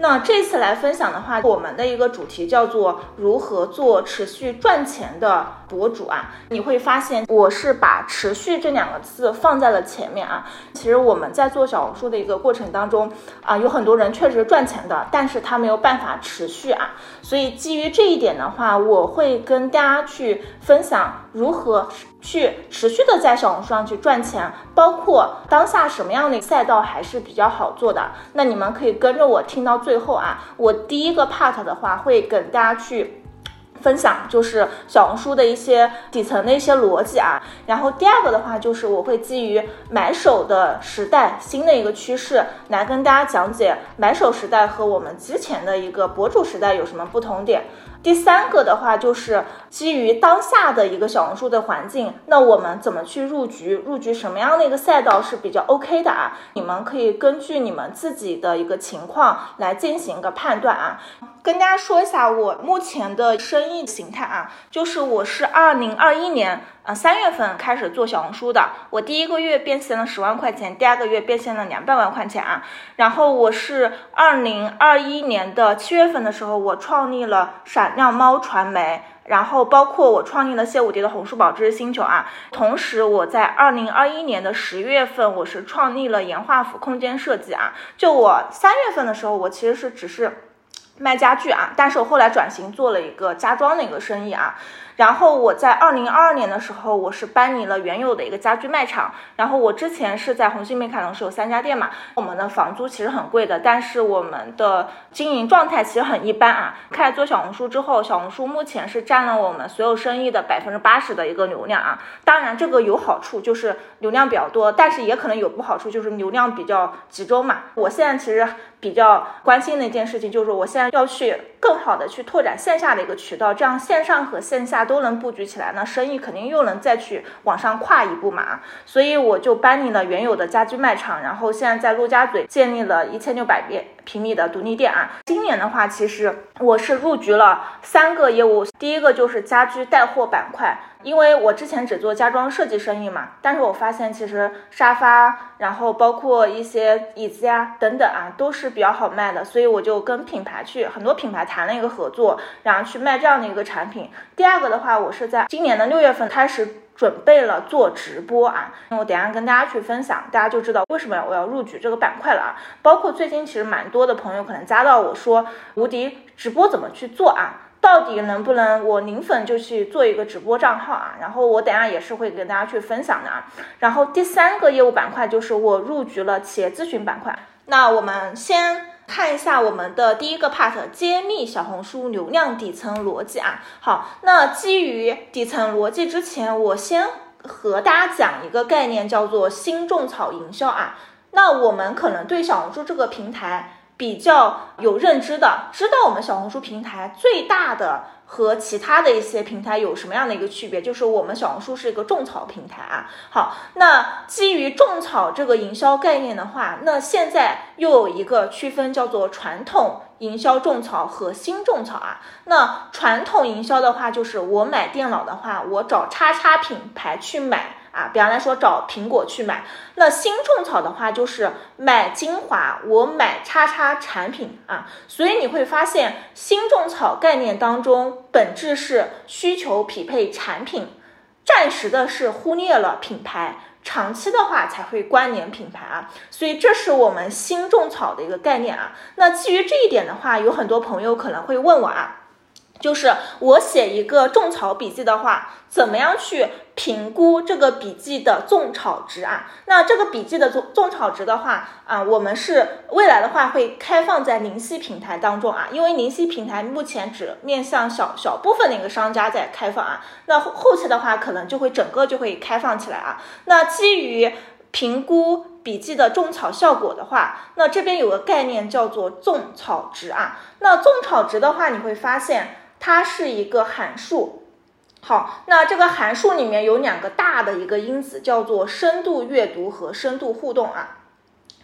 那这次来分享的话，我们的一个主题叫做如何做持续赚钱的博主啊。你会发现，我是把“持续”这两个字放在了前面啊。其实我们在做小红书的一个过程当中啊，有很多人确实赚钱的，但是他没有办法持续啊。所以基于这一点的话，我会跟大家去分享如何去持续的在小红书上去赚钱，包括当下什么样的赛道还是比较好做的。那你们可以跟着我听到最后啊。我第一个 part 的话会跟大家去。分享就是小红书的一些底层的一些逻辑啊，然后第二个的话就是我会基于买手的时代新的一个趋势来跟大家讲解买手时代和我们之前的一个博主时代有什么不同点。第三个的话就是基于当下的一个小红书的环境，那我们怎么去入局？入局什么样的一个赛道是比较 OK 的啊？你们可以根据你们自己的一个情况来进行一个判断啊。跟大家说一下我目前的生意形态啊，就是我是二零二一年呃三月份开始做小红书的，我第一个月变现了十万块钱，第二个月变现了两百万块钱啊。然后我是二零二一年的七月份的时候，我创立了闪亮猫传媒，然后包括我创立了谢武迪的红书宝知识星球啊。同时我在二零二一年的十月份，我是创立了岩画府空间设计啊。就我三月份的时候，我其实是只是。卖家具啊，但是我后来转型做了一个家装的一个生意啊。然后我在二零二二年的时候，我是搬离了原有的一个家居卖场。然后我之前是在红星美凯龙是有三家店嘛，我们的房租其实很贵的，但是我们的经营状态其实很一般啊。开始做小红书之后，小红书目前是占了我们所有生意的百分之八十的一个流量啊。当然这个有好处，就是流量比较多，但是也可能有不好处，就是流量比较集中嘛。我现在其实比较关心的一件事情就是，我现在要去更好的去拓展线下的一个渠道，这样线上和线下。都能布局起来，那生意肯定又能再去往上跨一步嘛。所以我就搬离了原有的家居卖场，然后现在在陆家嘴建立了一千六百平平米的独立店啊。今年的话，其实我是入局了三个业务，第一个就是家居带货板块。因为我之前只做家装设计生意嘛，但是我发现其实沙发，然后包括一些椅子呀等等啊，都是比较好卖的，所以我就跟品牌去很多品牌谈了一个合作，然后去卖这样的一个产品。第二个的话，我是在今年的六月份开始准备了做直播啊，我等下跟大家去分享，大家就知道为什么我要入局这个板块了啊。包括最近其实蛮多的朋友可能加到我说，无敌直播怎么去做啊？到底能不能我零粉就去做一个直播账号啊？然后我等下也是会跟大家去分享的啊。然后第三个业务板块就是我入局了企业咨询板块。那我们先看一下我们的第一个 part，揭秘小红书流量底层逻辑啊。好，那基于底层逻辑之前，我先和大家讲一个概念，叫做新种草营销啊。那我们可能对小红书这个平台。比较有认知的，知道我们小红书平台最大的和其他的一些平台有什么样的一个区别，就是我们小红书是一个种草平台啊。好，那基于种草这个营销概念的话，那现在又有一个区分叫做传统营销种草和新种草啊。那传统营销的话，就是我买电脑的话，我找叉叉品牌去买。啊，比方来说找苹果去买，那新种草的话就是买精华，我买叉叉产品啊，所以你会发现新种草概念当中本质是需求匹配产品，暂时的是忽略了品牌，长期的话才会关联品牌啊，所以这是我们新种草的一个概念啊。那基于这一点的话，有很多朋友可能会问我啊。就是我写一个种草笔记的话，怎么样去评估这个笔记的种草值啊？那这个笔记的种种草值的话啊，我们是未来的话会开放在灵犀平台当中啊，因为灵犀平台目前只面向小小部分的一个商家在开放啊，那后后期的话可能就会整个就会开放起来啊。那基于评估笔记的种草效果的话，那这边有个概念叫做种草值啊。那种草值的话，你会发现。它是一个函数，好，那这个函数里面有两个大的一个因子，叫做深度阅读和深度互动啊。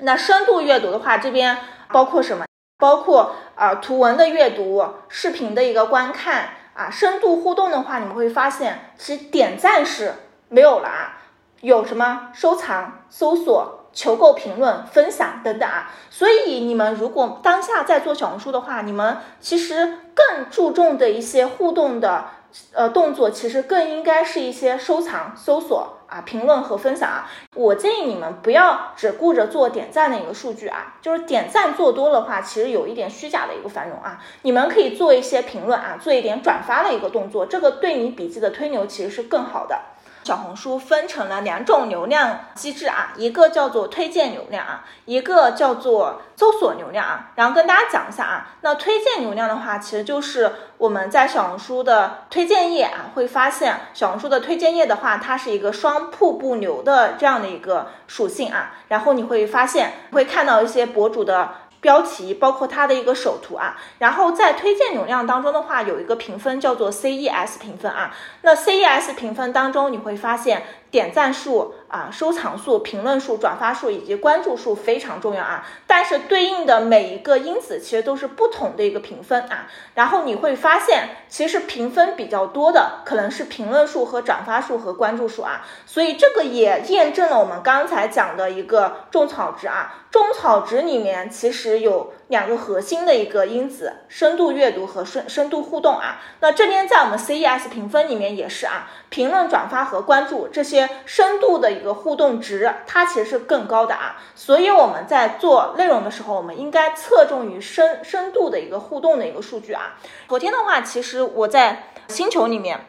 那深度阅读的话，这边包括什么？包括啊图文的阅读、视频的一个观看啊。深度互动的话，你们会发现其实点赞是没有了啊，有什么收藏、搜索。求购、评论、分享等等啊。所以你们如果当下在做小红书的话，你们其实更注重的一些互动的。呃，动作其实更应该是一些收藏、搜索啊、评论和分享啊。我建议你们不要只顾着做点赞的一个数据啊，就是点赞做多的话，其实有一点虚假的一个繁荣啊。你们可以做一些评论啊，做一点转发的一个动作，这个对你笔记的推牛其实是更好的。小红书分成了两种流量机制啊，一个叫做推荐流量啊，一个叫做搜索流量啊。然后跟大家讲一下啊，那推荐流量的话，其实就是我们在小红书的推荐页啊，会发现小红书的推荐页的话，它是一个双瀑布流的这样的一个属性啊。然后你会发现会看到一些博主的。标题包括它的一个首图啊，然后在推荐流量当中的话，有一个评分叫做 CES 评分啊。那 CES 评分当中，你会发现点赞数啊、收藏数、评论数、转发数以及关注数非常重要啊。但是对应的每一个因子其实都是不同的一个评分啊。然后你会发现，其实评分比较多的可能是评论数和转发数和关注数啊。所以这个也验证了我们刚才讲的一个种草值啊。种草值里面其实有两个核心的一个因子：深度阅读和深深度互动啊。那这边在我们 CES 评分里面也是啊，评论、转发和关注这些深度的一个互动值，它其实是更高的啊。所以我们在做内容的时候，我们应该侧重于深深度的一个互动的一个数据啊。昨天的话，其实我在星球里面。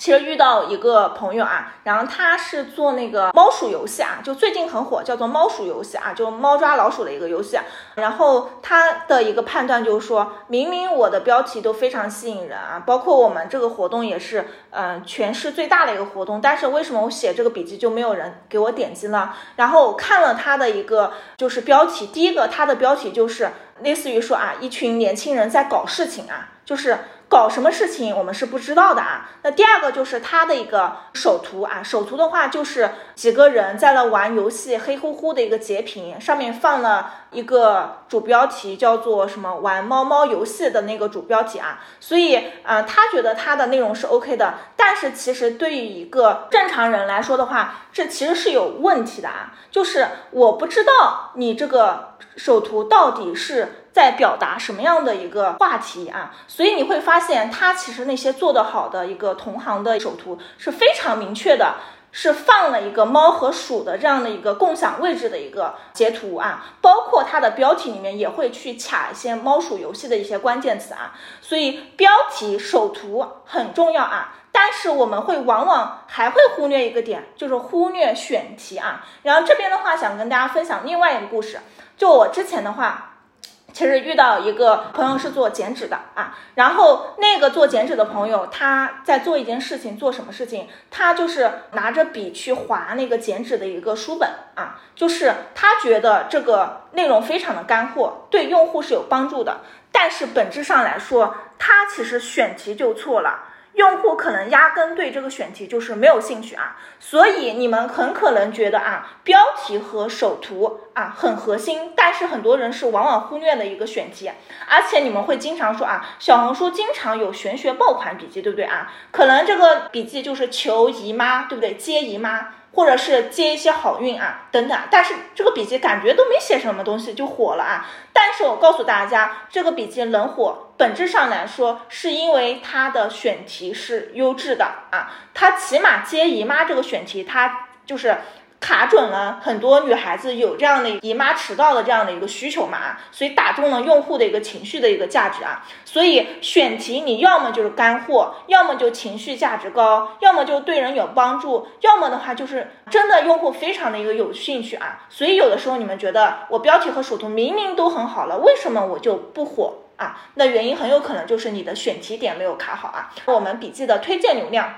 其实遇到一个朋友啊，然后他是做那个猫鼠游戏啊，就最近很火，叫做猫鼠游戏啊，就猫抓老鼠的一个游戏。然后他的一个判断就是说，明明我的标题都非常吸引人啊，包括我们这个活动也是，嗯，全市最大的一个活动，但是为什么我写这个笔记就没有人给我点击呢？然后我看了他的一个就是标题，第一个他的标题就是类似于说啊，一群年轻人在搞事情啊，就是。搞什么事情我们是不知道的啊。那第二个就是他的一个首图啊，首图的话就是几个人在那玩游戏，黑乎乎的一个截屏，上面放了一个主标题叫做什么玩猫猫游戏的那个主标题啊。所以啊，他觉得他的内容是 OK 的，但是其实对于一个正常人来说的话，这其实是有问题的啊。就是我不知道你这个首图到底是。在表达什么样的一个话题啊？所以你会发现，它其实那些做得好的一个同行的首图是非常明确的，是放了一个猫和鼠的这样的一个共享位置的一个截图啊，包括它的标题里面也会去卡一些猫鼠游戏的一些关键词啊。所以标题首图很重要啊，但是我们会往往还会忽略一个点，就是忽略选题啊。然后这边的话，想跟大家分享另外一个故事，就我之前的话。其实遇到一个朋友是做剪纸的啊，然后那个做剪纸的朋友他在做一件事情，做什么事情？他就是拿着笔去划那个剪纸的一个书本啊，就是他觉得这个内容非常的干货，对用户是有帮助的，但是本质上来说，他其实选题就错了。用户可能压根对这个选题就是没有兴趣啊，所以你们很可能觉得啊，标题和首图啊很核心，但是很多人是往往忽略的一个选题，而且你们会经常说啊，小红书经常有玄学爆款笔记，对不对啊？可能这个笔记就是求姨妈，对不对？接姨妈。或者是接一些好运啊，等等，但是这个笔记感觉都没写什么东西就火了啊！但是我告诉大家，这个笔记能火，本质上来说是因为它的选题是优质的啊，它起码接姨妈这个选题，它就是。卡准了很多女孩子有这样的姨妈迟到的这样的一个需求嘛，所以打中了用户的一个情绪的一个价值啊，所以选题你要么就是干货，要么就情绪价值高，要么就对人有帮助，要么的话就是真的用户非常的一个有兴趣啊，所以有的时候你们觉得我标题和首图明明都很好了，为什么我就不火啊？那原因很有可能就是你的选题点没有卡好啊。我们笔记的推荐流量。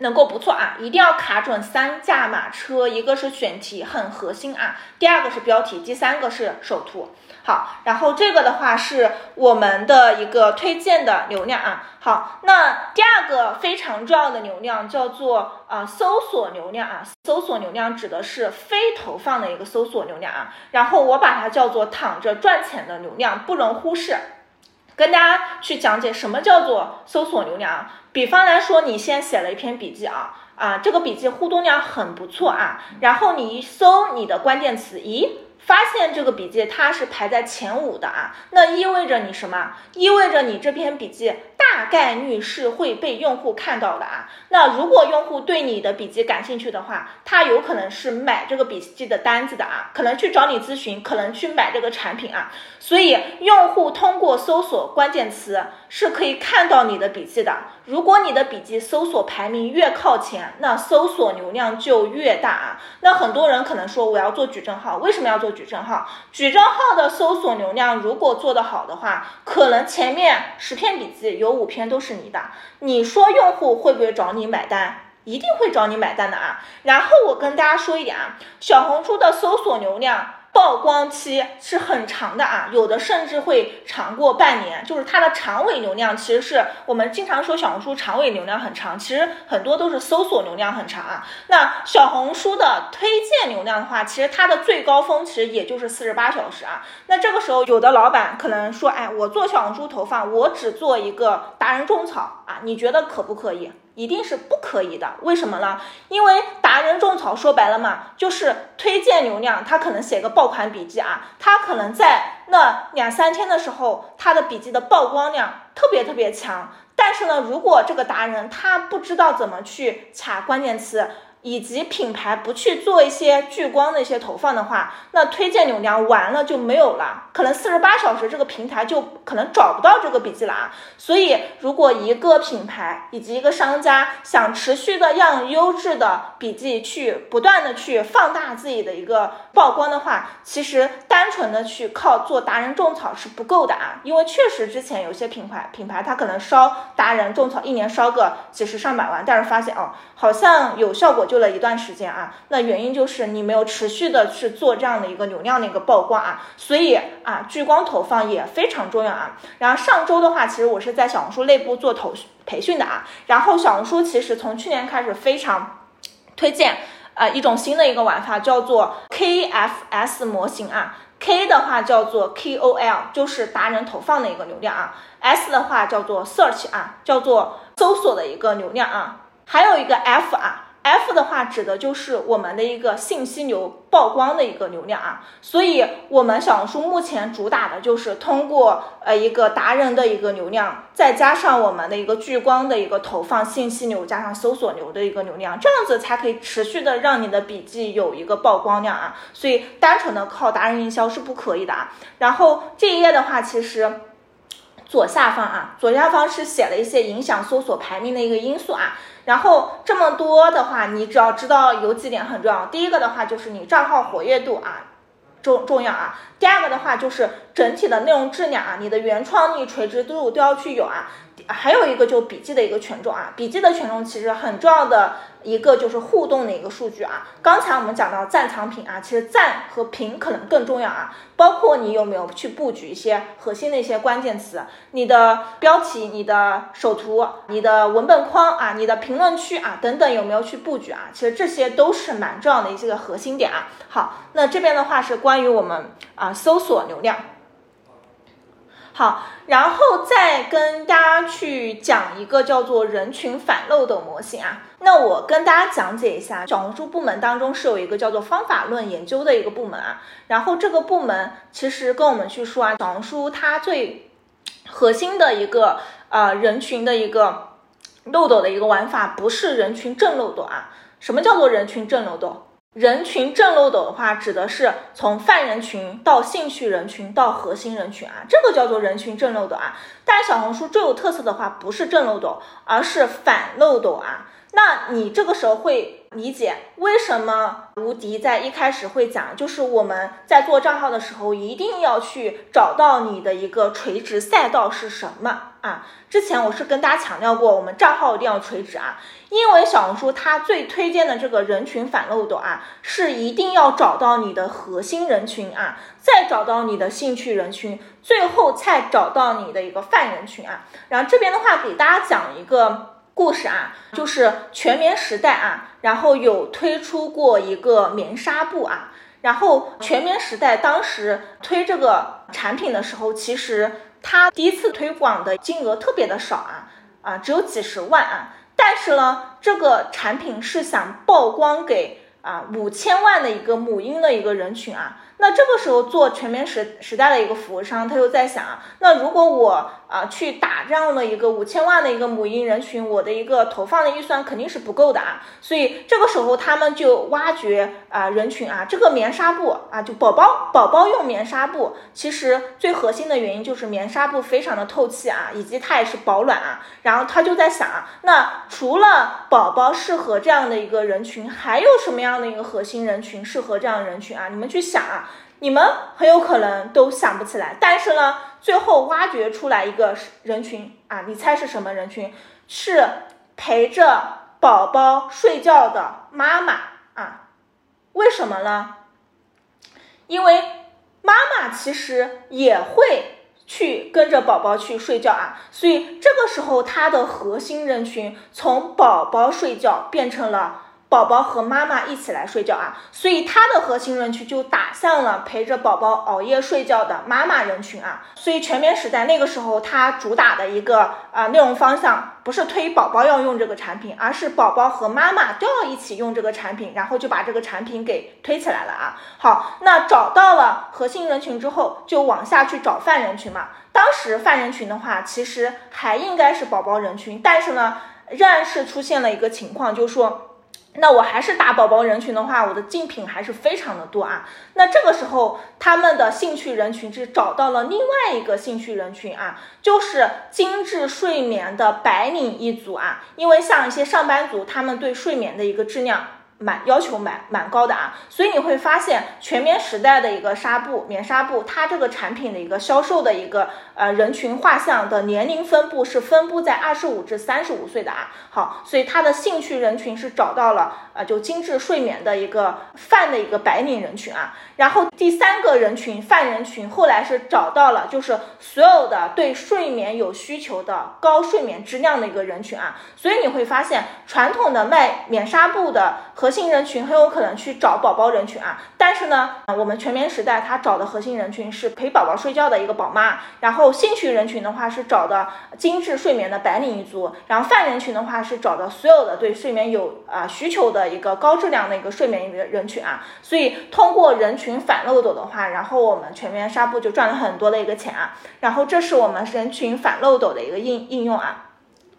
能够不错啊，一定要卡准三驾马车，一个是选题很核心啊，第二个是标题，第三个是首图。好，然后这个的话是我们的一个推荐的流量啊。好，那第二个非常重要的流量叫做啊搜索流量啊，搜索流量指的是非投放的一个搜索流量啊，然后我把它叫做躺着赚钱的流量，不容忽视。跟大家去讲解什么叫做搜索流量啊。比方来说，你先写了一篇笔记啊。啊，这个笔记互动量很不错啊，然后你一搜你的关键词，咦？发现这个笔记它是排在前五的啊，那意味着你什么？意味着你这篇笔记大概率是会被用户看到的啊。那如果用户对你的笔记感兴趣的话，他有可能是买这个笔记的单子的啊，可能去找你咨询，可能去买这个产品啊。所以用户通过搜索关键词是可以看到你的笔记的。如果你的笔记搜索排名越靠前，那搜索流量就越大啊。那很多人可能说我要做矩阵号，为什么要做？矩阵号，矩阵号的搜索流量如果做得好的话，可能前面十篇笔记有五篇都是你的。你说用户会不会找你买单？一定会找你买单的啊。然后我跟大家说一点啊，小红书的搜索流量。曝光期是很长的啊，有的甚至会长过半年，就是它的长尾流量，其实是我们经常说小红书长尾流量很长，其实很多都是搜索流量很长啊。那小红书的推荐流量的话，其实它的最高峰其实也就是四十八小时啊。那这个时候，有的老板可能说，哎，我做小红书投放，我只做一个达人种草啊，你觉得可不可以？一定是不可以的，为什么呢？因为达人种草说白了嘛，就是推荐流量，他可能写个爆款笔记啊，他可能在那两三天的时候，他的笔记的曝光量特别特别强。但是呢，如果这个达人他不知道怎么去查关键词。以及品牌不去做一些聚光的一些投放的话，那推荐流量完了就没有了，可能四十八小时这个平台就可能找不到这个笔记了啊。所以，如果一个品牌以及一个商家想持续的让优质的笔记去不断的去放大自己的一个曝光的话，其实单纯的去靠做达人种草是不够的啊。因为确实之前有些品牌品牌它可能烧达人种草一年烧个几十上百万，但是发现哦，好像有效果。就了一段时间啊，那原因就是你没有持续的去做这样的一个流量的一个曝光啊，所以啊，聚光投放也非常重要啊。然后上周的话，其实我是在小红书内部做投培训的啊，然后小红书其实从去年开始非常推荐啊一种新的一个玩法，叫做 KFS 模型啊，K 的话叫做 KOL，就是达人投放的一个流量啊，S 的话叫做 Search 啊，叫做搜索的一个流量啊，还有一个 F 啊。F 的话指的就是我们的一个信息流曝光的一个流量啊，所以我们小红书目前主打的就是通过呃一个达人的一个流量，再加上我们的一个聚光的一个投放信息流，加上搜索流的一个流量，这样子才可以持续的让你的笔记有一个曝光量啊。所以单纯的靠达人营销是不可以的啊。然后这一页的话，其实左下方啊，左下方是写了一些影响搜索排名的一个因素啊。然后这么多的话，你只要知道有几点很重要。第一个的话就是你账号活跃度啊，重重要啊。第二个的话就是整体的内容质量啊，你的原创力、垂直度都要去有啊。还有一个就笔记的一个权重啊，笔记的权重其实很重要的一个就是互动的一个数据啊。刚才我们讲到赞藏品啊，其实赞和评可能更重要啊。包括你有没有去布局一些核心的一些关键词，你的标题、你的首图、你的文本框啊、你的评论区啊等等有没有去布局啊？其实这些都是蛮重要的一些个核心点啊。好，那这边的话是关于我们啊搜索流量。好，然后再跟大家去讲一个叫做人群反漏斗模型啊。那我跟大家讲解一下，小红书部门当中是有一个叫做方法论研究的一个部门啊。然后这个部门其实跟我们去说啊，小红书它最核心的一个呃人群的一个漏斗的一个玩法，不是人群正漏斗啊。什么叫做人群正漏斗？人群正漏斗的话，指的是从泛人群到兴趣人群到核心人群啊，这个叫做人群正漏斗啊。但小红书最有特色的话，不是正漏斗，而是反漏斗啊。那你这个时候会理解为什么吴迪在一开始会讲，就是我们在做账号的时候，一定要去找到你的一个垂直赛道是什么啊？之前我是跟大家强调过，我们账号一定要垂直啊，因为小红书它最推荐的这个人群反漏斗啊，是一定要找到你的核心人群啊，再找到你的兴趣人群，最后才找到你的一个泛人群啊。然后这边的话，给大家讲一个。故事啊，就是全棉时代啊，然后有推出过一个棉纱布啊，然后全棉时代当时推这个产品的时候，其实它第一次推广的金额特别的少啊，啊，只有几十万啊。但是呢，这个产品是想曝光给啊五千万的一个母婴的一个人群啊。那这个时候做全棉时时代的一个服务商，他又在想啊，那如果我啊去打这样的一个五千万的一个母婴人群，我的一个投放的预算肯定是不够的啊，所以这个时候他们就挖掘啊人群啊，这个棉纱布啊，就宝宝宝宝用棉纱布，其实最核心的原因就是棉纱布非常的透气啊，以及它也是保暖啊，然后他就在想啊，那除了宝宝适合这样的一个人群，还有什么样的一个核心人群适合这样人群啊？你们去想啊。你们很有可能都想不起来，但是呢，最后挖掘出来一个人群啊，你猜是什么人群？是陪着宝宝睡觉的妈妈啊？为什么呢？因为妈妈其实也会去跟着宝宝去睡觉啊，所以这个时候它的核心人群从宝宝睡觉变成了。宝宝和妈妈一起来睡觉啊，所以它的核心人群就打向了陪着宝宝熬夜睡觉的妈妈人群啊。所以全棉时代那个时候，它主打的一个啊内容方向不是推宝宝要用这个产品，而是宝宝和妈妈都要一起用这个产品，然后就把这个产品给推起来了啊。好，那找到了核心人群之后，就往下去找泛人群嘛。当时泛人群的话，其实还应该是宝宝人群，但是呢，仍然是出现了一个情况，就是说。那我还是打宝宝人群的话，我的竞品还是非常的多啊。那这个时候，他们的兴趣人群是找到了另外一个兴趣人群啊，就是精致睡眠的白领一族啊。因为像一些上班族，他们对睡眠的一个质量。蛮要求蛮蛮高的啊，所以你会发现全棉时代的一个纱布棉纱布，它这个产品的一个销售的一个呃人群画像的年龄分布是分布在二十五至三十五岁的啊。好，所以它的兴趣人群是找到了啊，就精致睡眠的一个泛的一个白领人群啊。然后第三个人群泛人群后来是找到了就是所有的对睡眠有需求的高睡眠质量的一个人群啊。所以你会发现传统的卖棉纱布的和核心人群很有可能去找宝宝人群啊，但是呢，我们全棉时代它找的核心人群是陪宝宝睡觉的一个宝妈，然后兴趣人群的话是找的精致睡眠的白领一族，然后泛人群的话是找的所有的对睡眠有啊需求的一个高质量的一个睡眠人人群啊，所以通过人群反漏斗的话，然后我们全棉纱布就赚了很多的一个钱啊，然后这是我们人群反漏斗的一个应应用啊。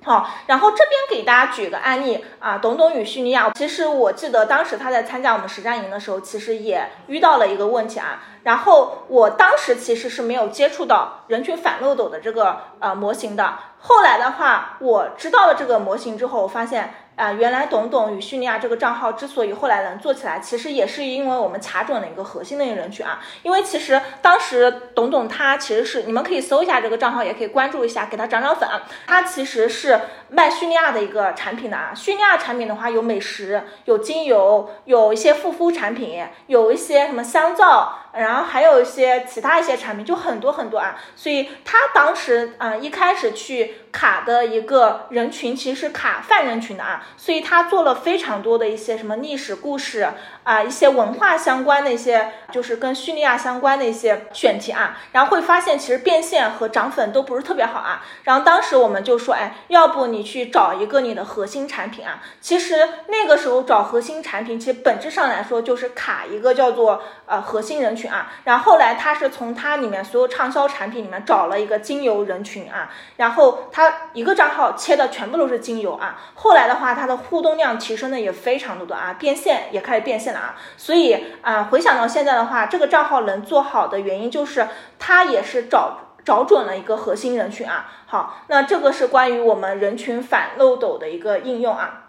好，然后这边给大家举个案例啊，董董与叙利亚，其实我记得当时他在参加我们实战营的时候，其实也遇到了一个问题啊。然后我当时其实是没有接触到人群反漏斗的这个呃模型的。后来的话，我知道了这个模型之后，我发现。啊，原来董董与叙利亚这个账号之所以后来能做起来，其实也是因为我们卡准了一个核心的一个人群啊。因为其实当时董董他其实是，你们可以搜一下这个账号，也可以关注一下，给他涨涨粉。他其实是卖叙利亚的一个产品的啊。叙利亚产品的话，有美食，有精油，有一些护肤产品，有一些什么香皂。然后还有一些其他一些产品，就很多很多啊，所以他当时啊一开始去卡的一个人群其实是卡泛人群的啊，所以他做了非常多的一些什么历史故事。啊，一些文化相关的一些，就是跟叙利亚相关的一些选题啊，然后会发现其实变现和涨粉都不是特别好啊。然后当时我们就说，哎，要不你去找一个你的核心产品啊。其实那个时候找核心产品，其实本质上来说就是卡一个叫做呃核心人群群啊。然后后来他是从他里面所有畅销产品里面找了一个精油人群啊，然后他一个账号切的全部都是精油啊。后来的话，他的互动量提升的也非常的多啊，变现也开始变现了。啊，所以啊，回想到现在的话，这个账号能做好的原因就是他也是找找准了一个核心人群啊。好，那这个是关于我们人群反漏斗的一个应用啊。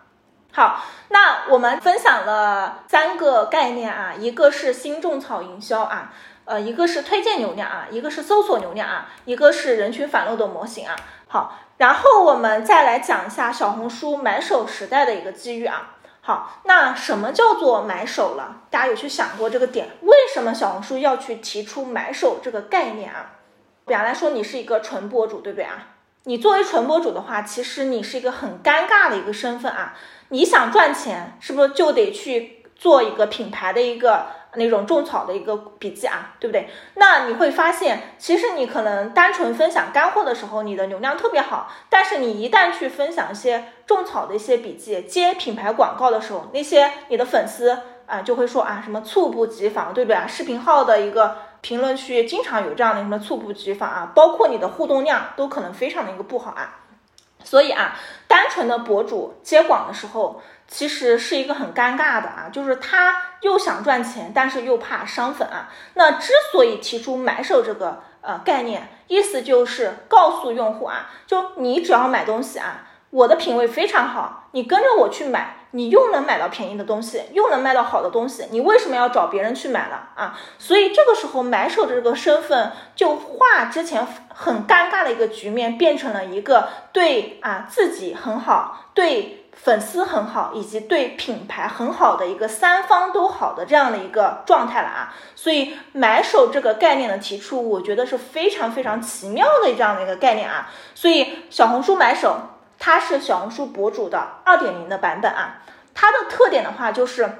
好，那我们分享了三个概念啊，一个是新种草营销啊，呃，一个是推荐流量啊，一个是搜索流量啊，一个是人群反漏斗模型啊。好，然后我们再来讲一下小红书买手时代的一个机遇啊。好，那什么叫做买手了？大家有去想过这个点？为什么小红书要去提出买手这个概念啊？比方来说，你是一个纯博主，对不对啊？你作为纯博主的话，其实你是一个很尴尬的一个身份啊。你想赚钱，是不是就得去做一个品牌的一个那种种草的一个笔记啊，对不对？那你会发现，其实你可能单纯分享干货的时候，你的流量特别好，但是你一旦去分享一些种草的一些笔记、接品牌广告的时候，那些你的粉丝啊就会说啊什么猝不及防，对不对啊？视频号的一个评论区经常有这样的什么猝不及防啊，包括你的互动量都可能非常的一个不好啊。所以啊，单纯的博主接广的时候。其实是一个很尴尬的啊，就是他又想赚钱，但是又怕伤粉啊。那之所以提出买手这个呃概念，意思就是告诉用户啊，就你只要买东西啊，我的品味非常好，你跟着我去买，你又能买到便宜的东西，又能卖到好的东西，你为什么要找别人去买了啊？所以这个时候买手的这个身份就化之前很尴尬的一个局面，变成了一个对啊自己很好，对。粉丝很好，以及对品牌很好的一个三方都好的这样的一个状态了啊，所以买手这个概念的提出，我觉得是非常非常奇妙的这样的一个概念啊。所以小红书买手它是小红书博主的二点零的版本啊，它的特点的话就是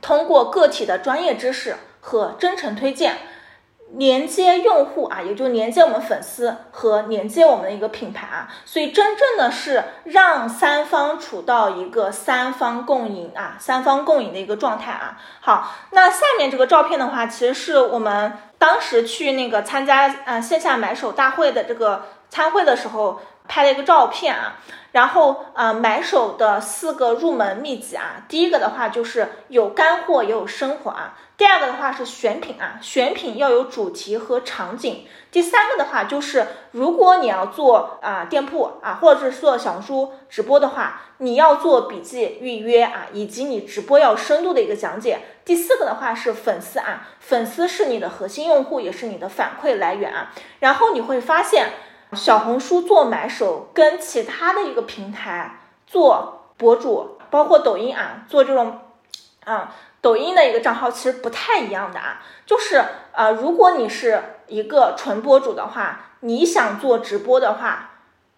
通过个体的专业知识和真诚推荐。连接用户啊，也就连接我们粉丝和连接我们的一个品牌啊，所以真正的是让三方处到一个三方共赢啊，三方共赢的一个状态啊。好，那下面这个照片的话，其实是我们当时去那个参加呃线下买手大会的这个参会的时候拍了一个照片啊。然后呃买手的四个入门秘籍啊，第一个的话就是有干货也有生活啊。第二个的话是选品啊，选品要有主题和场景。第三个的话就是，如果你要做啊店铺啊，或者是做小红书直播的话，你要做笔记预约啊，以及你直播要深度的一个讲解。第四个的话是粉丝啊，粉丝是你的核心用户，也是你的反馈来源啊。然后你会发现，小红书做买手跟其他的一个平台做博主，包括抖音啊，做这种啊。抖音的一个账号其实不太一样的啊，就是呃，如果你是一个纯博主的话，你想做直播的话，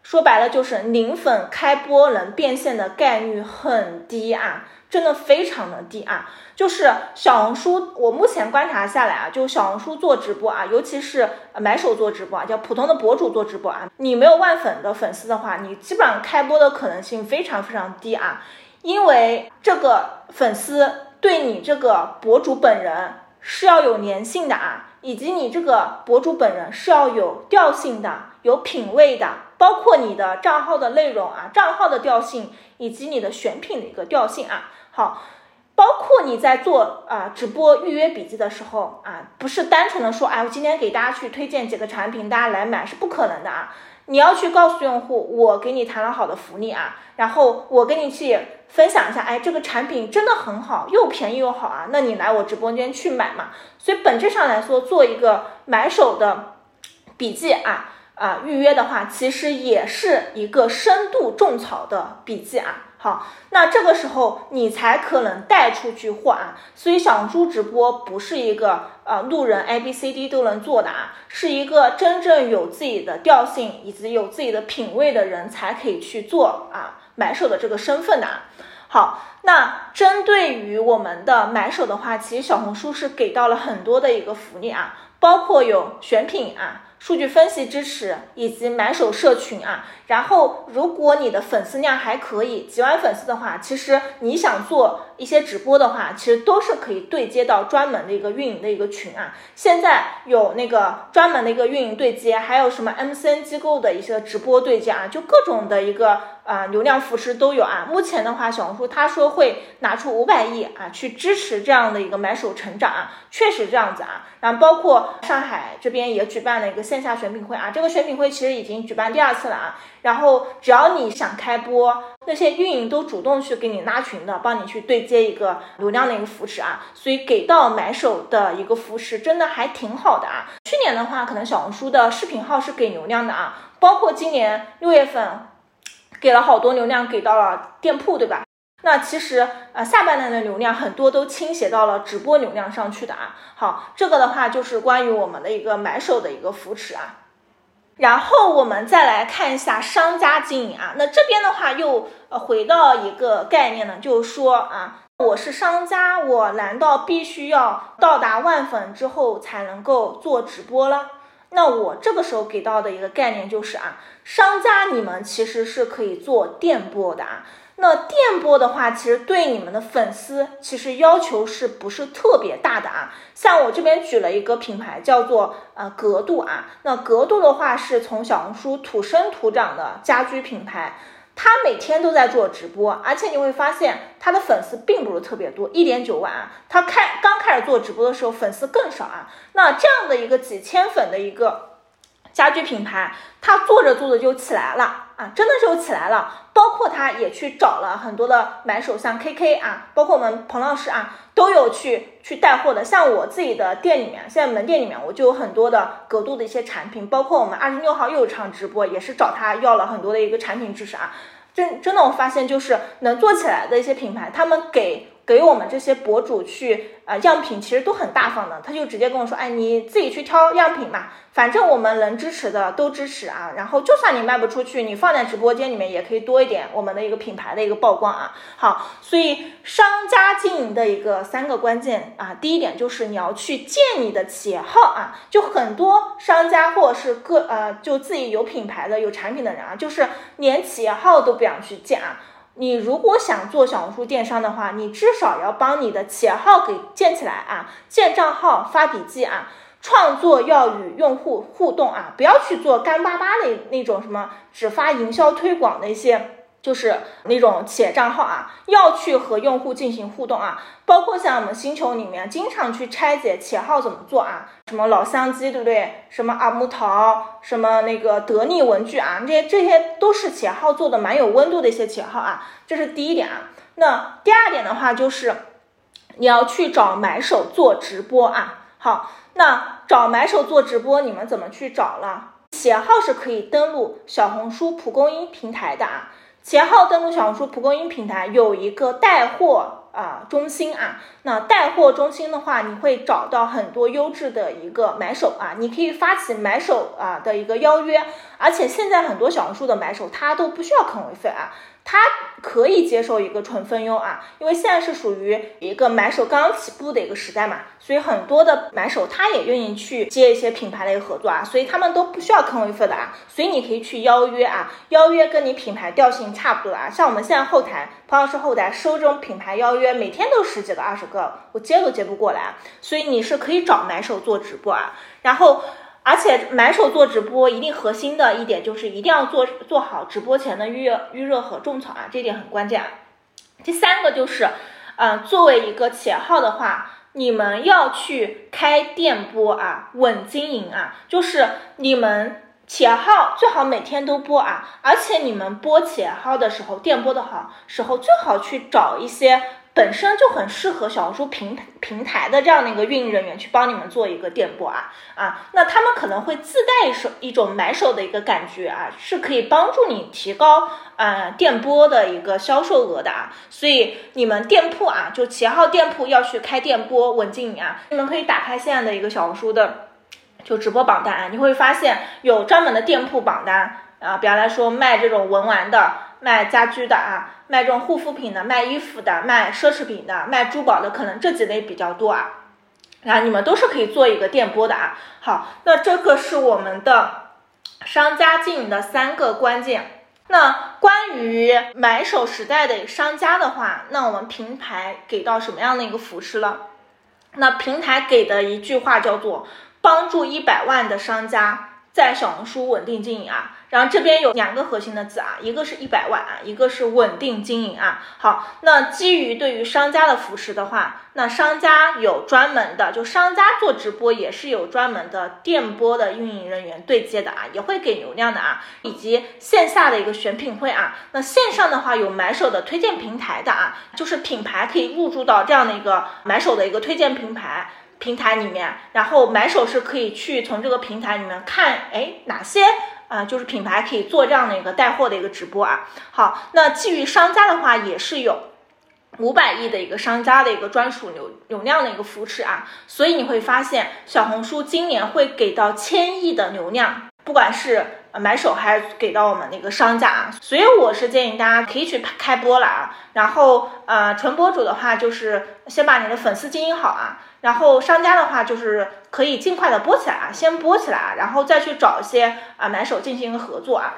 说白了就是零粉开播能变现的概率很低啊，真的非常的低啊。就是小红书，我目前观察下来啊，就小红书做直播啊，尤其是买手做直播啊，叫普通的博主做直播啊，你没有万粉的粉丝的话，你基本上开播的可能性非常非常低啊，因为这个粉丝。对你这个博主本人是要有粘性的啊，以及你这个博主本人是要有调性的、有品位的，包括你的账号的内容啊，账号的调性以及你的选品的一个调性啊。好，包括你在做啊直播预约笔记的时候啊，不是单纯的说，哎，我今天给大家去推荐几个产品，大家来买是不可能的啊。你要去告诉用户，我给你谈了好的福利啊，然后我跟你去分享一下，哎，这个产品真的很好，又便宜又好啊，那你来我直播间去买嘛。所以本质上来说，做一个买手的笔记啊啊预约的话，其实也是一个深度种草的笔记啊。好，那这个时候你才可能带出去货啊。所以小红书直播不是一个呃路人 A B C D 都能做的啊，是一个真正有自己的调性以及有自己的品味的人才可以去做啊买手的这个身份的。啊好，那针对于我们的买手的话，其实小红书是给到了很多的一个福利啊，包括有选品啊。数据分析支持以及买手社群啊，然后如果你的粉丝量还可以，几万粉丝的话，其实你想做一些直播的话，其实都是可以对接到专门的一个运营的一个群啊。现在有那个专门的一个运营对接，还有什么 MCN 机构的一些直播对接啊，就各种的一个啊流量扶持都有啊。目前的话，小红书他说会拿出五百亿啊去支持这样的一个买手成长啊，确实这样子啊。然后包括上海这边也举办了一个。线下选品会啊，这个选品会其实已经举办第二次了啊。然后只要你想开播，那些运营都主动去给你拉群的，帮你去对接一个流量的一个扶持啊。所以给到买手的一个扶持真的还挺好的啊。去年的话，可能小红书的视频号是给流量的啊，包括今年六月份给了好多流量给到了店铺，对吧？那其实呃下半年的流量很多都倾斜到了直播流量上去的啊。好，这个的话就是关于我们的一个买手的一个扶持啊。然后我们再来看一下商家经营啊，那这边的话又呃回到一个概念呢，就是说啊，我是商家，我难道必须要到达万粉之后才能够做直播了？那我这个时候给到的一个概念就是啊，商家你们其实是可以做电波的啊。那电波的话，其实对你们的粉丝其实要求是不是特别大的啊？像我这边举了一个品牌叫做啊格度啊，那格度的话是从小红书土生土长的家居品牌，他每天都在做直播，而且你会发现他的粉丝并不是特别多，一点九万啊。他开刚开始做直播的时候粉丝更少啊。那这样的一个几千粉的一个。家居品牌，他做着做着就起来了啊，真的就起来了。包括他也去找了很多的买手，像 KK 啊，包括我们彭老师啊，都有去去带货的。像我自己的店里面，现在门店里面我就有很多的格度的一些产品，包括我们二十六号又有场直播，也是找他要了很多的一个产品知识啊。真真的，我发现就是能做起来的一些品牌，他们给。给我们这些博主去啊样品其实都很大方的，他就直接跟我说，哎，你自己去挑样品嘛，反正我们能支持的都支持啊。然后就算你卖不出去，你放在直播间里面也可以多一点我们的一个品牌的一个曝光啊。好，所以商家经营的一个三个关键啊，第一点就是你要去建你的企业号啊，就很多商家或者是个呃就自己有品牌的有产品的人啊，就是连企业号都不想去建啊。你如果想做小红书电商的话，你至少要帮你的企业号给建起来啊，建账号、发笔记啊，创作要与用户互动啊，不要去做干巴巴的那种什么只发营销推广的一些。就是那种企业账号啊，要去和用户进行互动啊，包括像我们星球里面经常去拆解企业号怎么做啊，什么老乡鸡对不对？什么阿木桃，什么那个得力文具啊，这些这些都是企业号做的蛮有温度的一些企业号啊，这是第一点啊。那第二点的话就是你要去找买手做直播啊。好，那找买手做直播，你们怎么去找了？企业号是可以登录小红书蒲公英平台的啊。前后登录小红书蒲公英平台有一个带货啊中心啊，那带货中心的话，你会找到很多优质的一个买手啊，你可以发起买手啊的一个邀约，而且现在很多小红书的买手他都不需要坑位费啊。他可以接受一个纯分佣啊，因为现在是属于一个买手刚刚起步的一个时代嘛，所以很多的买手他也愿意去接一些品牌的一个合作啊，所以他们都不需要坑位费的啊，所以你可以去邀约啊，邀约跟你品牌调性差不多啊，像我们现在后台，彭老师后台收这种品牌邀约，每天都十几个、二十个，我接都接不过来，所以你是可以找买手做直播啊，然后。而且买手做直播一定核心的一点就是一定要做做好直播前的预、预热和种草啊，这点很关键。第三个就是，呃，作为一个企业号的话，你们要去开店播啊，稳经营啊，就是你们企业号最好每天都播啊，而且你们播企业号的时候，电播的好时候，最好去找一些。本身就很适合小红书平平台的这样的一个运营人员去帮你们做一个电播啊啊，那他们可能会自带一手一种买手的一个感觉啊，是可以帮助你提高呃电播的一个销售额的啊，所以你们店铺啊，就企业号店铺要去开电播稳经营啊，你们可以打开现在的一个小红书的就直播榜单啊，你会发现有专门的店铺榜单啊，比方来说卖这种文玩的。卖家居的啊，卖这种护肤品的，卖衣服的，卖奢侈品的，卖珠宝的，可能这几类比较多啊。然后你们都是可以做一个电播的啊。好，那这个是我们的商家经营的三个关键。那关于买手时代的商家的话，那我们平台给到什么样的一个扶持了？那平台给的一句话叫做帮助一百万的商家在小红书稳定经营啊。然后这边有两个核心的字啊，一个是一百万啊，一个是稳定经营啊。好，那基于对于商家的扶持的话，那商家有专门的，就商家做直播也是有专门的电波的运营人员对接的啊，也会给流量的啊，以及线下的一个选品会啊。那线上的话有买手的推荐平台的啊，就是品牌可以入驻到这样的一个买手的一个推荐平台平台里面，然后买手是可以去从这个平台里面看，哎，哪些。啊，就是品牌可以做这样的一个带货的一个直播啊。好，那基于商家的话，也是有五百亿的一个商家的一个专属流流量的一个扶持啊。所以你会发现，小红书今年会给到千亿的流量，不管是买手还给到我们那个商家啊，所以我是建议大家可以去开播了啊。然后呃，纯博主的话就是先把你的粉丝经营好啊，然后商家的话就是可以尽快的播起来啊，先播起来，然后再去找一些啊买手进行一个合作啊。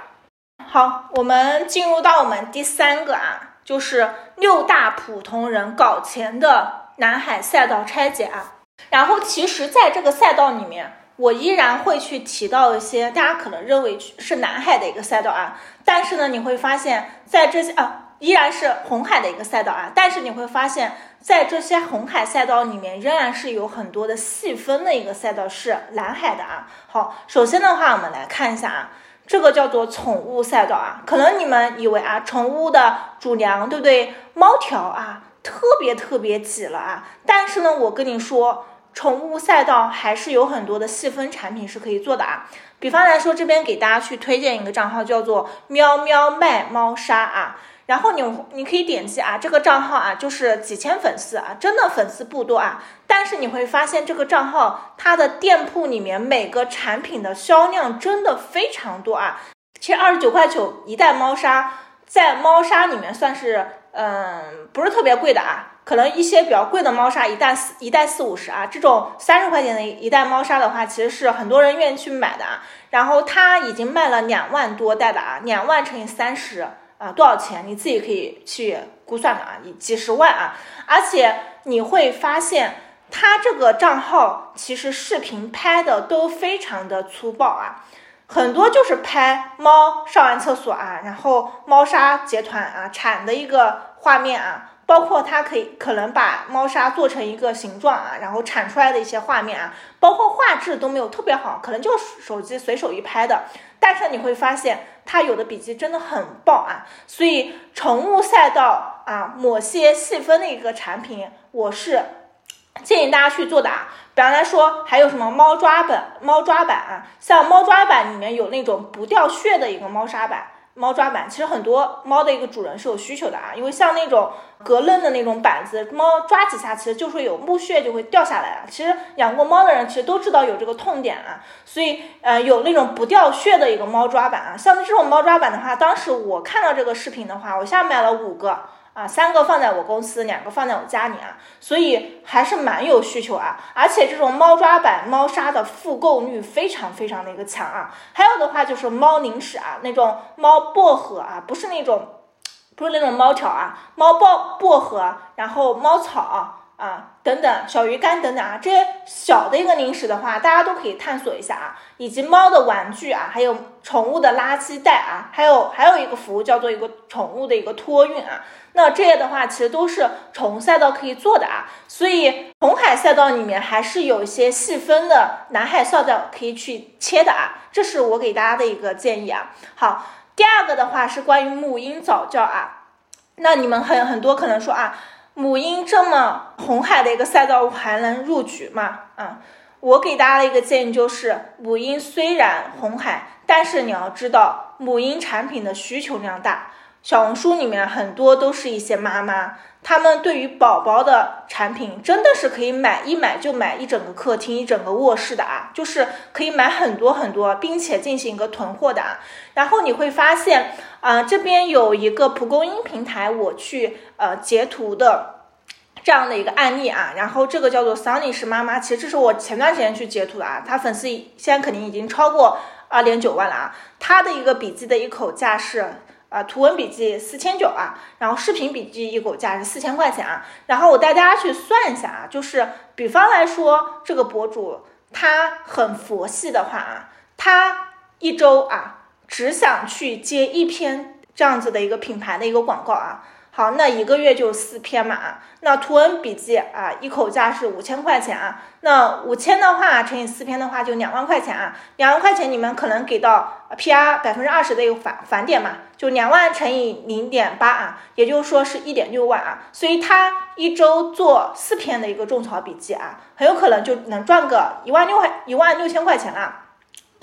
好，我们进入到我们第三个啊，就是六大普通人搞钱的南海赛道拆解啊。然后其实在这个赛道里面。我依然会去提到一些大家可能认为是南海的一个赛道啊，但是呢，你会发现在这些啊依然是红海的一个赛道啊，但是你会发现在这些红海赛道里面，仍然是有很多的细分的一个赛道是蓝海的啊。好，首先的话，我们来看一下啊，这个叫做宠物赛道啊，可能你们以为啊，宠物的主粮对不对？猫条啊，特别特别挤了啊，但是呢，我跟你说。宠物赛道还是有很多的细分产品是可以做的啊，比方来说，这边给大家去推荐一个账号，叫做喵喵卖猫砂啊，然后你你可以点击啊，这个账号啊就是几千粉丝啊，真的粉丝不多啊，但是你会发现这个账号它的店铺里面每个产品的销量真的非常多啊，其实二十九块九一袋猫砂，在猫砂里面算是嗯不是特别贵的啊。可能一些比较贵的猫砂一袋四一袋四五十啊，这种三十块钱的一袋猫砂的话，其实是很多人愿意去买的啊。然后它已经卖了两万多袋的啊，两万乘以三十啊，多少钱？你自己可以去估算的啊，你几十万啊。而且你会发现，它这个账号其实视频拍的都非常的粗暴啊，很多就是拍猫上完厕所啊，然后猫砂结团啊铲的一个画面啊。包括它可以可能把猫砂做成一个形状啊，然后产出来的一些画面啊，包括画质都没有特别好，可能就是手机随手一拍的。但是你会发现，它有的笔记真的很爆啊。所以宠物赛道啊，某些细分的一个产品，我是建议大家去做的啊。比方来说，还有什么猫抓板、猫抓板啊，像猫抓板里面有那种不掉屑的一个猫砂板。猫抓板其实很多猫的一个主人是有需求的啊，因为像那种隔楞的那种板子，猫抓几下其实就会有木屑就会掉下来啊。其实养过猫的人其实都知道有这个痛点啊，所以呃有那种不掉屑的一个猫抓板啊，像这种猫抓板的话，当时我看到这个视频的话，我下买了五个。啊，三个放在我公司，两个放在我家里啊，所以还是蛮有需求啊。而且这种猫抓板、猫砂的复购率非常非常的一个强啊。还有的话就是猫零食啊，那种猫薄荷啊，不是那种，不是那种猫条啊，猫薄薄荷，然后猫草。啊等等，小鱼干等等啊，这些小的一个零食的话，大家都可以探索一下啊，以及猫的玩具啊，还有宠物的垃圾袋啊，还有还有一个服务叫做一个宠物的一个托运啊，那这些的话其实都是宠物赛道可以做的啊，所以红海赛道里面还是有一些细分的南海赛道可以去切的啊，这是我给大家的一个建议啊。好，第二个的话是关于母婴早教啊，那你们很很多可能说啊。母婴这么红海的一个赛道还能入局吗？啊，我给大家的一个建议就是，母婴虽然红海，但是你要知道，母婴产品的需求量大。小红书里面很多都是一些妈妈，他们对于宝宝的产品真的是可以买一买就买一整个客厅、一整个卧室的啊，就是可以买很多很多，并且进行一个囤货的啊。然后你会发现，啊，这边有一个蒲公英平台，我去呃截图的这样的一个案例啊。然后这个叫做桑尼士妈妈，其实这是我前段时间去截图的啊，她粉丝现在肯定已经超过二点九万了啊。她的一个笔记的一口价是。啊，图文笔记四千九啊，然后视频笔记一口价是四千块钱啊，然后我带大家去算一下啊，就是比方来说，这个博主他很佛系的话啊，他一周啊只想去接一篇这样子的一个品牌的一个广告啊。好，那一个月就四篇嘛，那图文笔记啊，一口价是五千块钱啊，那五千的话乘以四篇的话就两万块钱啊，两万块钱你们可能给到 PR 百分之二十的一个返返点嘛，就两万乘以零点八啊，也就是说是一点六万啊，所以他一周做四篇的一个种草笔记啊，很有可能就能赚个一万六块一万六千块钱啊。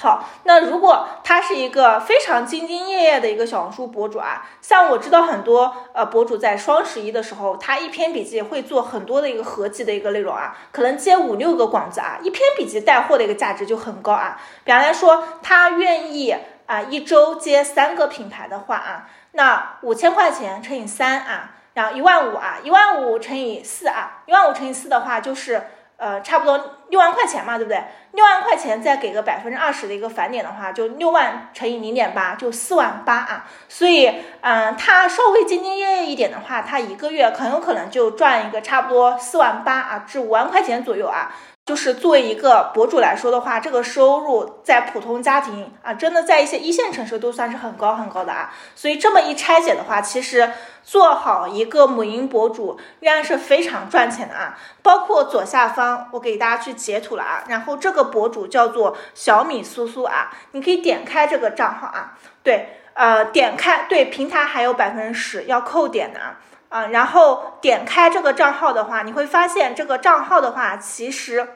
好，那如果他是一个非常兢兢业业的一个小红书博主啊，像我知道很多呃博主在双十一的时候，他一篇笔记会做很多的一个合集的一个内容啊，可能接五六个广子啊，一篇笔记带货的一个价值就很高啊。比方来说，他愿意啊一周接三个品牌的话啊，那五千块钱乘以三啊，然后一万五啊，一万五乘以四啊，一万五乘以四的话就是。呃，差不多六万块钱嘛，对不对？六万块钱再给个百分之二十的一个返点的话，就六万乘以零点八，就四万八啊。所以，嗯，他稍微兢兢业业一点的话，他一个月很有可能就赚一个差不多四万八啊至五万块钱左右啊。就是作为一个博主来说的话，这个收入在普通家庭啊，真的在一些一线城市都算是很高很高的啊。所以这么一拆解的话，其实做好一个母婴博主依然是非常赚钱的啊。包括左下方我给大家去截图了啊，然后这个博主叫做小米苏苏啊，你可以点开这个账号啊，对，呃，点开对平台还有百分之十要扣点的啊。啊，然后点开这个账号的话，你会发现这个账号的话，其实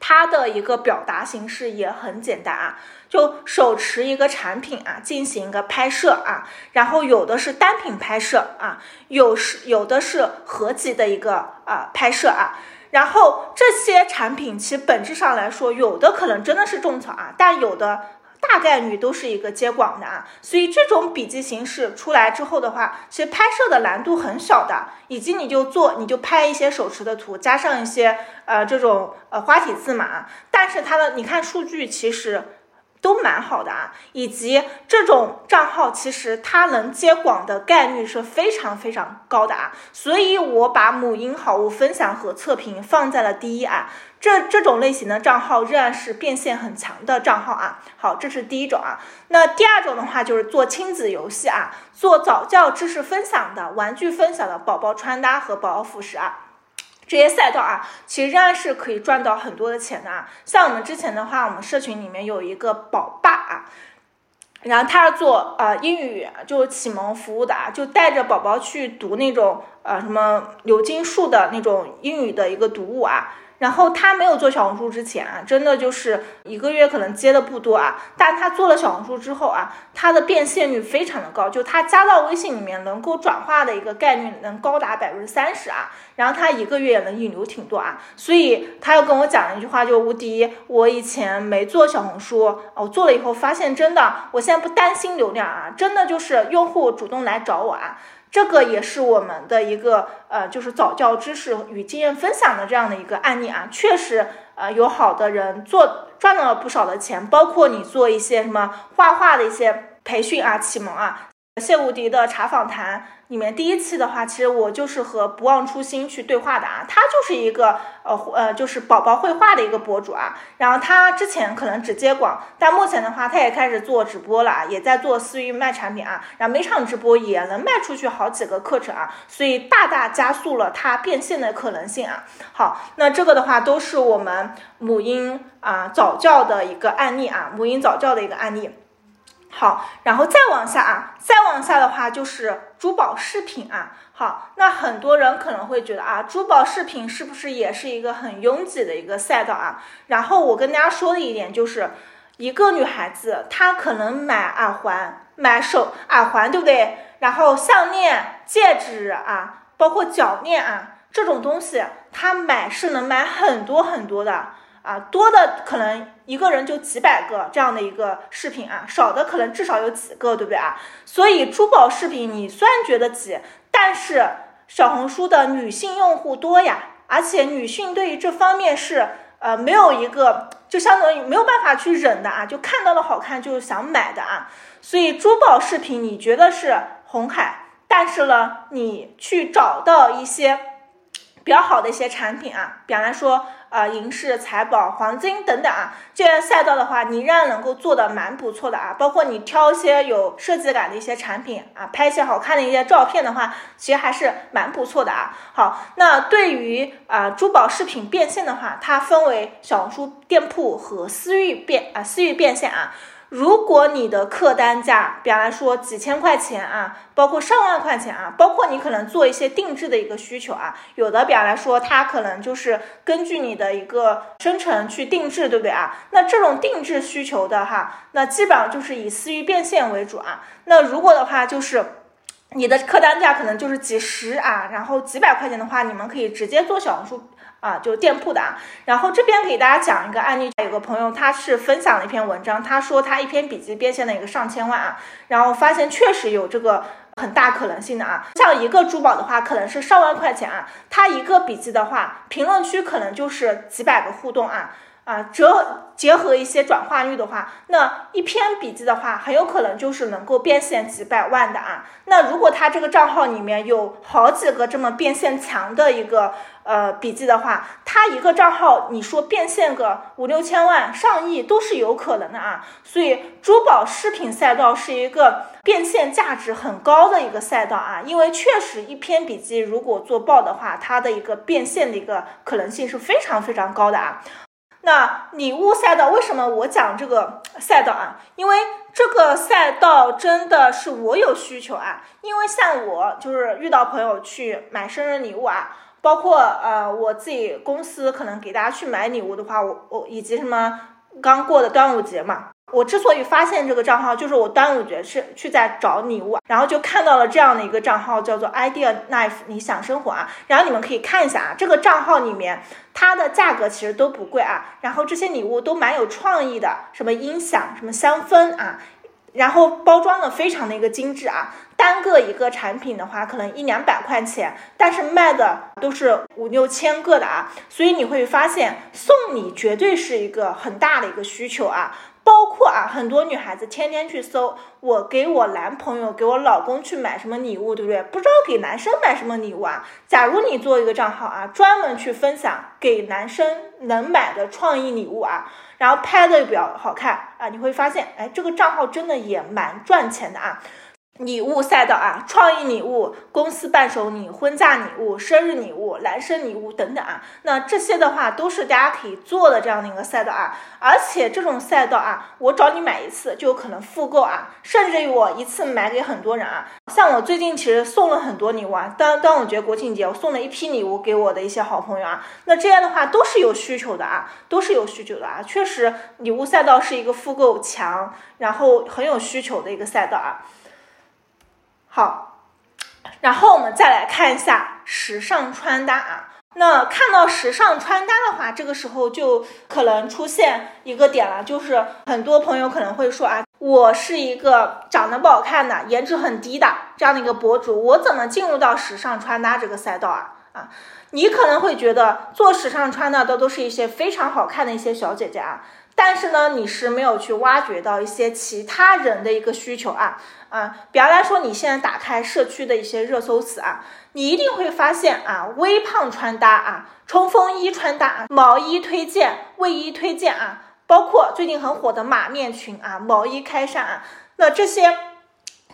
它的一个表达形式也很简单啊，就手持一个产品啊，进行一个拍摄啊，然后有的是单品拍摄啊，有是有的是合集的一个啊拍摄啊，然后这些产品其本质上来说，有的可能真的是种草啊，但有的。大概率都是一个接广的啊，所以这种笔记形式出来之后的话，其实拍摄的难度很小的，以及你就做，你就拍一些手持的图，加上一些呃这种呃花体字嘛，但是它的你看数据其实。都蛮好的啊，以及这种账号其实它能接广的概率是非常非常高的啊，所以我把母婴好物分享和测评放在了第一啊，这这种类型的账号仍然是变现很强的账号啊。好，这是第一种啊，那第二种的话就是做亲子游戏啊，做早教知识分享的、玩具分享的、宝宝穿搭和宝宝辅食啊。这些赛道啊，其实仍然是可以赚到很多的钱的啊。像我们之前的话，我们社群里面有一个宝爸啊，然后他是做呃英语就启蒙服务的啊，就带着宝宝去读那种呃什么牛津树的那种英语的一个读物啊。然后他没有做小红书之前啊，真的就是一个月可能接的不多啊。但他做了小红书之后啊，他的变现率非常的高，就他加到微信里面能够转化的一个概率能高达百分之三十啊。然后他一个月也能引流挺多啊。所以他又跟我讲了一句话，就无敌，我以前没做小红书，我做了以后发现真的，我现在不担心流量啊，真的就是用户主动来找我啊。这个也是我们的一个呃，就是早教知识与经验分享的这样的一个案例啊，确实呃有好的人做赚了不少的钱，包括你做一些什么画画的一些培训啊、启蒙啊。谢无敌的茶访谈里面第一期的话，其实我就是和不忘初心去对话的啊，他就是一个呃呃，就是宝宝绘画的一个博主啊。然后他之前可能只接广，但目前的话，他也开始做直播了啊，也在做私域卖产品啊。然后每场直播也能卖出去好几个课程啊，所以大大加速了他变现的可能性啊。好，那这个的话都是我们母婴啊早教的一个案例啊，母婴早教的一个案例。好，然后再往下啊，再往下的话就是珠宝饰品啊。好，那很多人可能会觉得啊，珠宝饰品是不是也是一个很拥挤的一个赛道啊？然后我跟大家说的一点就是，一个女孩子她可能买耳环、买手耳环，对不对？然后项链、戒指啊，包括脚链啊，这种东西她买是能买很多很多的。啊，多的可能一个人就几百个这样的一个饰品啊，少的可能至少有几个，对不对啊？所以珠宝饰品你虽然觉得挤，但是小红书的女性用户多呀，而且女性对于这方面是呃没有一个就相当于没有办法去忍的啊，就看到了好看就想买的啊。所以珠宝饰品你觉得是红海，但是呢，你去找到一些比较好的一些产品啊，比方说。啊，银饰、财宝、黄金等等啊，这些赛道的话，你仍然能够做的蛮不错的啊。包括你挑一些有设计感的一些产品啊，拍一些好看的一些照片的话，其实还是蛮不错的啊。好，那对于啊珠宝饰品变现的话，它分为小红书店铺和私域变啊私域变现啊。如果你的客单价，比方来说几千块钱啊，包括上万块钱啊，包括你可能做一些定制的一个需求啊，有的比方来说，它可能就是根据你的一个生成去定制，对不对啊？那这种定制需求的哈，那基本上就是以私域变现为主啊。那如果的话，就是你的客单价可能就是几十啊，然后几百块钱的话，你们可以直接做小红书。啊，就是店铺的啊，然后这边给大家讲一个案例，有个朋友他是分享了一篇文章，他说他一篇笔记变现了一个上千万啊，然后发现确实有这个很大可能性的啊，像一个珠宝的话，可能是上万块钱啊，他一个笔记的话，评论区可能就是几百个互动啊。啊，折结合一些转化率的话，那一篇笔记的话，很有可能就是能够变现几百万的啊。那如果他这个账号里面有好几个这么变现强的一个呃笔记的话，他一个账号你说变现个五六千万、上亿都是有可能的啊。所以珠宝饰品赛道是一个变现价值很高的一个赛道啊，因为确实一篇笔记如果做爆的话，它的一个变现的一个可能性是非常非常高的啊。那礼物赛道为什么我讲这个赛道啊？因为这个赛道真的是我有需求啊。因为像我就是遇到朋友去买生日礼物啊，包括呃我自己公司可能给大家去买礼物的话，我我以及什么刚过的端午节嘛。我之所以发现这个账号，就是我端午节是去在找礼物，然后就看到了这样的一个账号，叫做 Idea Life 理想生活啊。然后你们可以看一下啊，这个账号里面它的价格其实都不贵啊，然后这些礼物都蛮有创意的，什么音响、什么香氛啊，然后包装的非常的一个精致啊。单个一个产品的话，可能一两百块钱，但是卖的都是五六千个的啊。所以你会发现送礼绝对是一个很大的一个需求啊。包括啊，很多女孩子天天去搜，我给我男朋友、给我老公去买什么礼物，对不对？不知道给男生买什么礼物啊？假如你做一个账号啊，专门去分享给男生能买的创意礼物啊，然后拍的比较好看啊，你会发现，哎，这个账号真的也蛮赚钱的啊。礼物赛道啊，创意礼物、公司伴手礼、婚嫁礼物、生日礼物、男生礼物等等啊，那这些的话都是大家可以做的这样的一个赛道啊。而且这种赛道啊，我找你买一次就有可能复购啊，甚至于我一次买给很多人啊。像我最近其实送了很多礼物啊，当端午节、国庆节我送了一批礼物给我的一些好朋友啊。那这样的话都是有需求的啊，都是有需求的啊。确实，礼物赛道是一个复购强，然后很有需求的一个赛道啊。好，然后我们再来看一下时尚穿搭啊。那看到时尚穿搭的话，这个时候就可能出现一个点了，就是很多朋友可能会说啊，我是一个长得不好看的、颜值很低的这样的一个博主，我怎么进入到时尚穿搭这个赛道啊？啊，你可能会觉得做时尚穿搭的都是一些非常好看的一些小姐姐啊。但是呢，你是没有去挖掘到一些其他人的一个需求啊啊！比方来说，你现在打开社区的一些热搜词啊，你一定会发现啊，微胖穿搭啊，冲锋衣穿搭，毛衣推荐，卫衣推荐啊，包括最近很火的马面裙啊，毛衣开衫啊，那这些。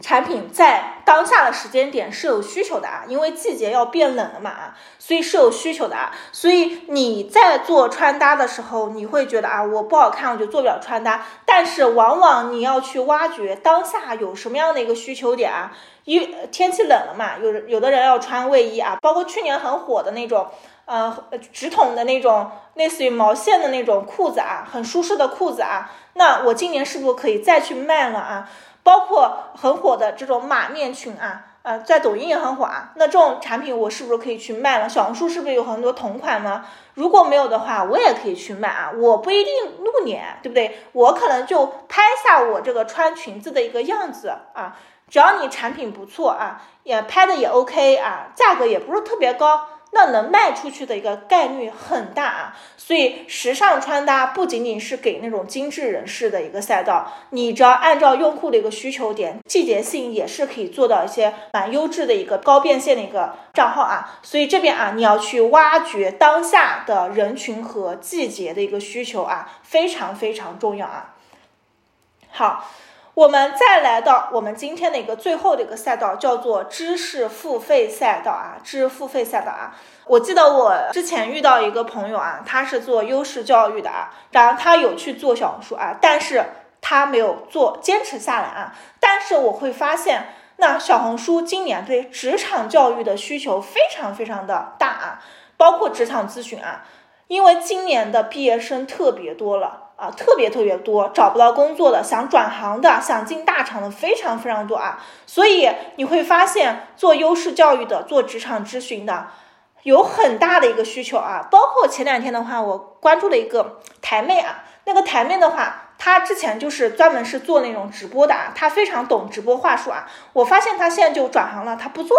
产品在当下的时间点是有需求的啊，因为季节要变冷了嘛啊，所以是有需求的啊。所以你在做穿搭的时候，你会觉得啊，我不好看，我就做不了穿搭。但是往往你要去挖掘当下有什么样的一个需求点啊，因为天气冷了嘛，有有的人要穿卫衣啊，包括去年很火的那种呃直筒的那种类似于毛线的那种裤子啊，很舒适的裤子啊，那我今年是不是可以再去卖了啊？包括很火的这种马面裙啊，呃，在抖音也很火啊。那这种产品我是不是可以去卖了？小红书是不是有很多同款呢？如果没有的话，我也可以去卖啊。我不一定露脸，对不对？我可能就拍下我这个穿裙子的一个样子啊。只要你产品不错啊，也拍的也 OK 啊，价格也不是特别高。那能卖出去的一个概率很大啊，所以时尚穿搭不仅仅是给那种精致人士的一个赛道，你只要按照用户的一个需求点，季节性也是可以做到一些蛮优质的一个高变现的一个账号啊。所以这边啊，你要去挖掘当下的人群和季节的一个需求啊，非常非常重要啊。好。我们再来到我们今天的一个最后的一个赛道，叫做知识付费赛道啊，知识付费赛道啊。我记得我之前遇到一个朋友啊，他是做优势教育的啊，然后他有去做小红书啊，但是。他没有做坚持下来啊。但是我会发现，那小红书今年对职场教育的需求非常非常的大啊，包括职场咨询啊，因为今年的毕业生特别多了。啊，特别特别多，找不到工作的，想转行的，想进大厂的，非常非常多啊。所以你会发现，做优势教育的，做职场咨询的，有很大的一个需求啊。包括前两天的话，我关注了一个台妹啊，那个台妹的话，她之前就是专门是做那种直播的啊，她非常懂直播话术啊。我发现她现在就转行了，她不做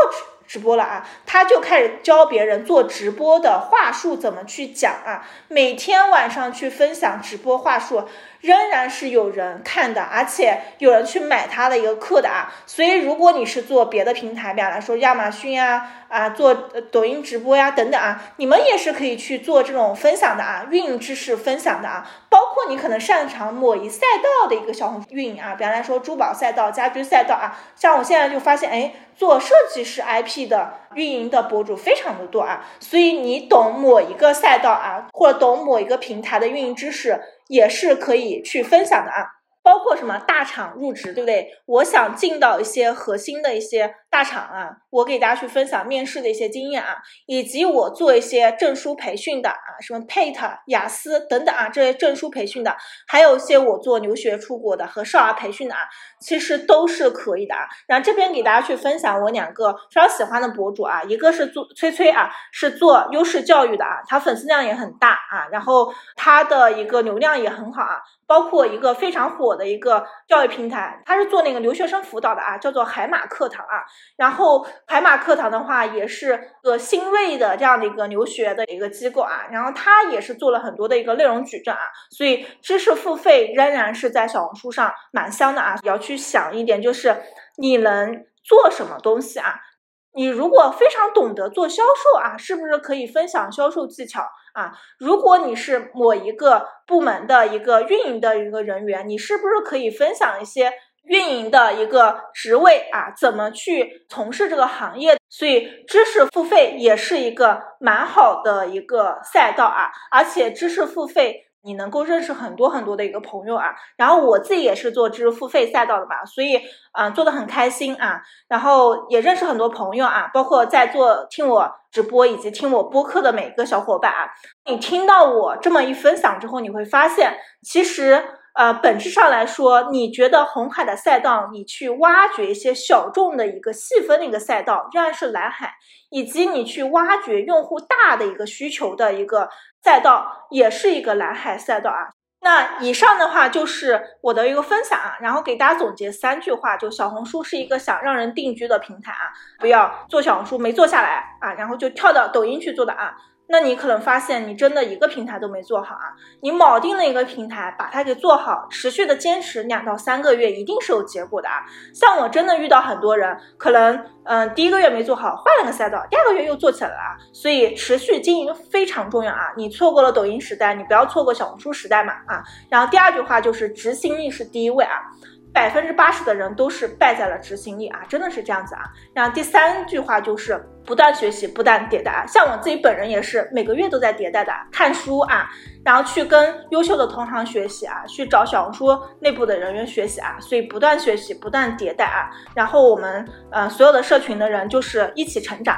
直。播了啊，他就开始教别人做直播的话术怎么去讲啊，每天晚上去分享直播话术。仍然是有人看的，而且有人去买他的一个课的啊。所以，如果你是做别的平台，比方来说亚马逊呀啊，做抖音直播呀等等啊，你们也是可以去做这种分享的啊，运营知识分享的啊。包括你可能擅长某一赛道的一个小红运营啊，比方来说珠宝赛道、家居赛道啊。像我现在就发现，哎，做设计师 IP 的运营的博主非常的多啊。所以你懂某一个赛道啊，或者懂某一个平台的运营知识。也是可以去分享的啊。包括什么大厂入职，对不对？我想进到一些核心的一些大厂啊，我给大家去分享面试的一些经验啊，以及我做一些证书培训的啊，什么 PATE、雅思等等啊，这些证书培训的，还有一些我做留学出国的和少儿培训的啊，其实都是可以的啊。然后这边给大家去分享我两个非常喜欢的博主啊，一个是做崔崔啊，是做优势教育的啊，他粉丝量也很大啊，然后他的一个流量也很好啊。包括一个非常火的一个教育平台，它是做那个留学生辅导的啊，叫做海马课堂啊。然后海马课堂的话，也是个新锐的这样的一个留学的一个机构啊。然后它也是做了很多的一个内容矩阵啊，所以知识付费仍然是在小红书上蛮香的啊。要去想一点，就是你能做什么东西啊？你如果非常懂得做销售啊，是不是可以分享销售技巧啊？如果你是某一个部门的一个运营的一个人员，你是不是可以分享一些运营的一个职位啊？怎么去从事这个行业？所以知识付费也是一个蛮好的一个赛道啊，而且知识付费。你能够认识很多很多的一个朋友啊，然后我自己也是做知识付费赛道的吧，所以啊做的很开心啊，然后也认识很多朋友啊，包括在做听我直播以及听我播客的每一个小伙伴啊，你听到我这么一分享之后，你会发现其实。呃，本质上来说，你觉得红海的赛道，你去挖掘一些小众的一个细分的一个赛道，仍然是蓝海；以及你去挖掘用户大的一个需求的一个赛道，也是一个蓝海赛道啊。那以上的话就是我的一个分享啊，然后给大家总结三句话：就小红书是一个想让人定居的平台啊，不要做小红书没做下来啊，然后就跳到抖音去做的啊。那你可能发现你真的一个平台都没做好啊！你铆定了一个平台，把它给做好，持续的坚持两到三个月，一定是有结果的啊！像我真的遇到很多人，可能嗯第一个月没做好，换了个赛道，第二个月又做起来了啊！所以持续经营非常重要啊！你错过了抖音时代，你不要错过小红书时代嘛啊！然后第二句话就是执行力是第一位啊！百分之八十的人都是败在了执行力啊，真的是这样子啊！然后第三句话就是。不断学习，不断迭代啊！像我自己本人也是每个月都在迭代的，看书啊，然后去跟优秀的同行学习啊，去找小红书内部的人员学习啊，所以不断学习，不断迭代啊。然后我们呃所有的社群的人就是一起成长。